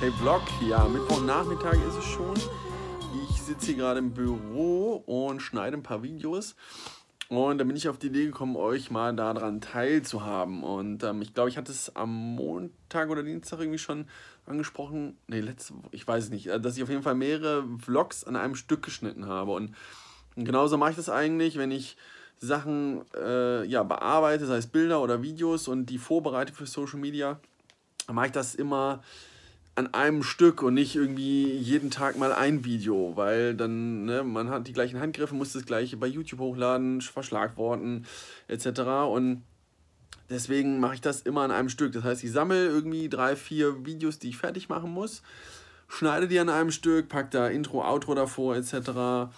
Hey Vlog, ja, Mittwochnachmittag ist es schon. Ich sitze hier gerade im Büro und schneide ein paar Videos. Und da bin ich auf die Idee gekommen, euch mal daran teilzuhaben. Und ähm, ich glaube, ich hatte es am Montag oder Dienstag irgendwie schon angesprochen. Ne, letzte Woche, ich weiß nicht. Äh, dass ich auf jeden Fall mehrere Vlogs an einem Stück geschnitten habe. Und genauso mache ich das eigentlich, wenn ich Sachen äh, ja, bearbeite, sei es Bilder oder Videos und die vorbereite für Social Media mache ich das immer an einem Stück und nicht irgendwie jeden Tag mal ein Video, weil dann, ne, man hat die gleichen Handgriffe, muss das gleiche bei YouTube hochladen, Verschlagworten etc. Und deswegen mache ich das immer an einem Stück. Das heißt, ich sammle irgendwie drei, vier Videos, die ich fertig machen muss, schneide die an einem Stück, packe da Intro, Outro davor etc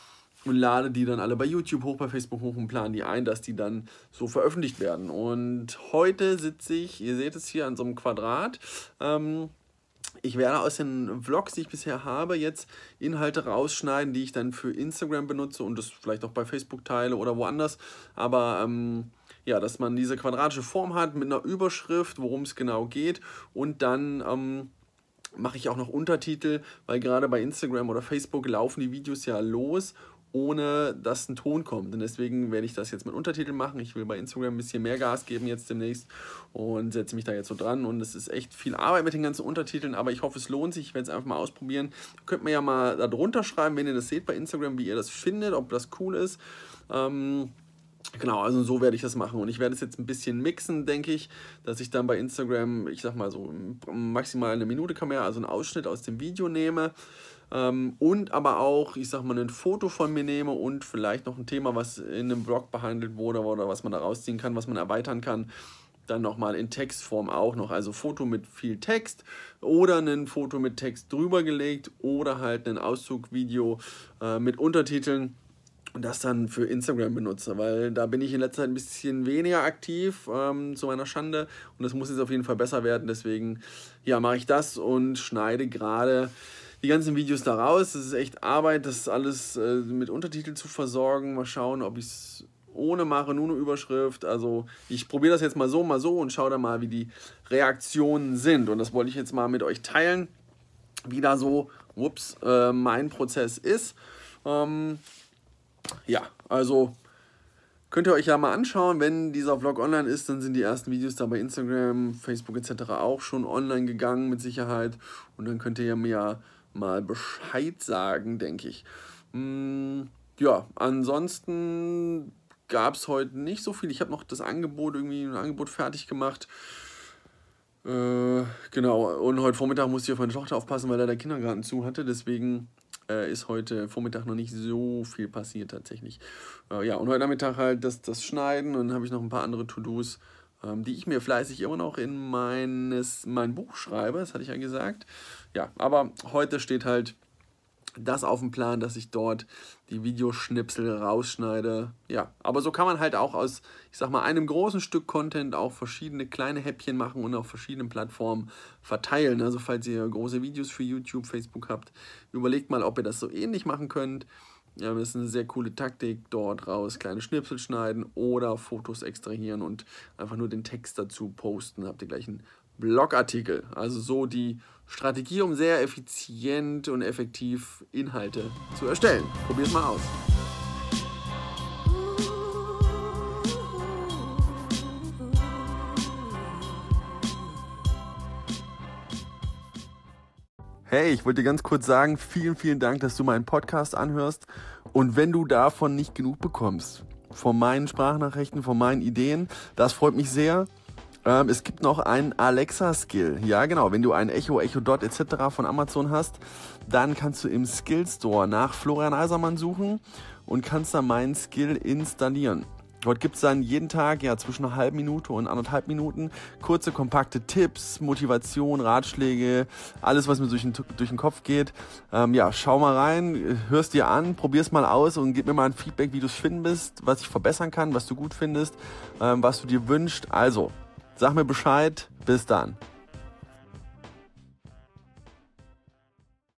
und lade die dann alle bei YouTube hoch, bei Facebook hoch und plane die ein, dass die dann so veröffentlicht werden. Und heute sitze ich, ihr seht es hier an so einem Quadrat. Ähm, ich werde aus den Vlogs, die ich bisher habe, jetzt Inhalte rausschneiden, die ich dann für Instagram benutze und das vielleicht auch bei Facebook teile oder woanders. Aber ähm, ja, dass man diese quadratische Form hat mit einer Überschrift, worum es genau geht und dann ähm, mache ich auch noch Untertitel, weil gerade bei Instagram oder Facebook laufen die Videos ja los ohne dass ein Ton kommt. Und deswegen werde ich das jetzt mit Untertiteln machen. Ich will bei Instagram ein bisschen mehr Gas geben jetzt demnächst und setze mich da jetzt so dran. Und es ist echt viel Arbeit mit den ganzen Untertiteln, aber ich hoffe, es lohnt sich. Ich werde es einfach mal ausprobieren. Könnt mir ja mal da drunter schreiben, wenn ihr das seht bei Instagram, wie ihr das findet, ob das cool ist. Ähm, Genau, also so werde ich das machen. Und ich werde es jetzt ein bisschen mixen, denke ich, dass ich dann bei Instagram, ich sag mal so maximal eine Minute Kamera, also einen Ausschnitt aus dem Video nehme und aber auch, ich sag mal, ein Foto von mir nehme und vielleicht noch ein Thema, was in einem Blog behandelt wurde oder was man da rausziehen kann, was man erweitern kann. Dann nochmal in Textform auch noch, also Foto mit viel Text oder ein Foto mit Text drüber gelegt oder halt ein Auszugvideo äh, mit Untertiteln und das dann für Instagram benutze, weil da bin ich in letzter Zeit ein bisschen weniger aktiv, ähm, zu meiner Schande. Und das muss jetzt auf jeden Fall besser werden. Deswegen, ja, mache ich das und schneide gerade die ganzen Videos da raus. Das ist echt Arbeit, das alles äh, mit Untertiteln zu versorgen. Mal schauen, ob ich es ohne mache, nur eine Überschrift. Also ich probiere das jetzt mal so, mal so und schaue dann mal, wie die Reaktionen sind. Und das wollte ich jetzt mal mit euch teilen, wie da so ups, äh, mein Prozess ist. Ähm, ja, also könnt ihr euch ja mal anschauen. Wenn dieser Vlog online ist, dann sind die ersten Videos da bei Instagram, Facebook etc. auch schon online gegangen mit Sicherheit. Und dann könnt ihr mir ja mal Bescheid sagen, denke ich. Hm, ja, ansonsten gab es heute nicht so viel. Ich habe noch das Angebot, irgendwie ein Angebot fertig gemacht. Äh, genau, und heute Vormittag musste ich auf meine Tochter aufpassen, weil er der Kindergarten zu hatte. Deswegen äh, ist heute Vormittag noch nicht so viel passiert tatsächlich. Äh, ja, und heute Nachmittag halt das, das Schneiden und dann habe ich noch ein paar andere To-Dos, die ich mir fleißig immer noch in meines, mein Buch schreibe. Das hatte ich ja gesagt ja, aber heute steht halt das auf dem Plan, dass ich dort die Videoschnipsel rausschneide. Ja, aber so kann man halt auch aus, ich sag mal, einem großen Stück Content auch verschiedene kleine Häppchen machen und auf verschiedenen Plattformen verteilen. Also falls ihr große Videos für YouTube, Facebook habt, überlegt mal, ob ihr das so ähnlich machen könnt. Ja, das ist eine sehr coole Taktik, dort raus kleine Schnipsel schneiden oder Fotos extrahieren und einfach nur den Text dazu posten. Habt ihr gleich einen Blogartikel. Also so die Strategie, um sehr effizient und effektiv Inhalte zu erstellen. Probier es mal aus. Hey, ich wollte dir ganz kurz sagen, vielen, vielen Dank, dass du meinen Podcast anhörst. Und wenn du davon nicht genug bekommst, von meinen Sprachnachrichten, von meinen Ideen, das freut mich sehr. Ähm, es gibt noch einen Alexa-Skill. Ja, genau. Wenn du ein Echo, Echo Dot etc. von Amazon hast, dann kannst du im Skill Store nach Florian Eisermann suchen und kannst dann meinen Skill installieren. Dort gibt es dann jeden Tag ja zwischen einer halben Minute und anderthalb Minuten kurze, kompakte Tipps, Motivation, Ratschläge, alles, was mir durch den, durch den Kopf geht. Ähm, ja, schau mal rein, hörst dir an, probier's mal aus und gib mir mal ein Feedback, wie du es finden bist, was ich verbessern kann, was du gut findest, ähm, was du dir wünschst. Also, Sag mir Bescheid. Bis dann.